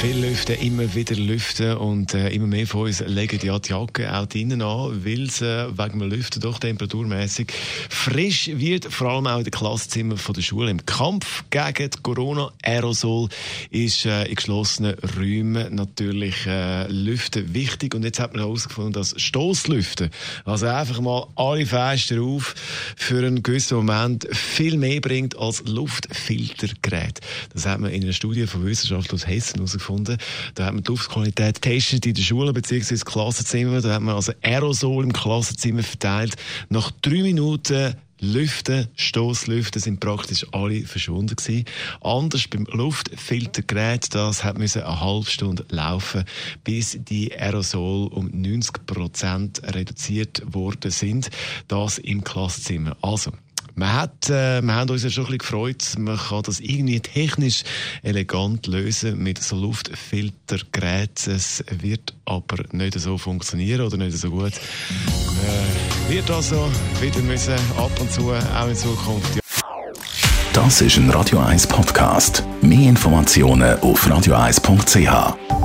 Viel lüften, immer wieder lüften und äh, immer mehr von uns legen ja die Jacke auch drinnen an, weil es äh, wegen dem Lüften doch temperaturmäßig frisch wird, vor allem auch in den Klasszimmern der Schule. Im Kampf gegen Corona Aerosol ist äh, in geschlossenen Räumen natürlich äh, Lüften wichtig und jetzt hat man herausgefunden, dass Stoßlüften, also einfach mal alle Fenster auf für einen gewissen Moment viel mehr bringt als Luftfiltergerät. Das hat man in einer Studie von Wissenschaftlern aus Hessen herausgefunden. Da hat man die Luftqualität getestet in den Schulen bzw. Klassenzimmern. Da hat man also Aerosol im Klassenzimmer verteilt. Nach drei Minuten Lüften, Stoßlüften sind praktisch alle verschwunden gewesen. Anders beim Luftfiltergerät, das hat müssen eine halbe Stunde laufen, bis die Aerosol um 90 Prozent reduziert worden sind. Das im Klassenzimmer. Also, man hat, äh, wir haben uns ja schon ein bisschen gefreut, man kann das irgendwie technisch elegant lösen mit so Luftfiltergeräten. Es wird aber nicht so funktionieren oder nicht so gut. Äh, wird also wieder müssen ab und zu auch in Zukunft. Das ist ein Radio 1 Podcast. Mehr Informationen auf radio1.ch.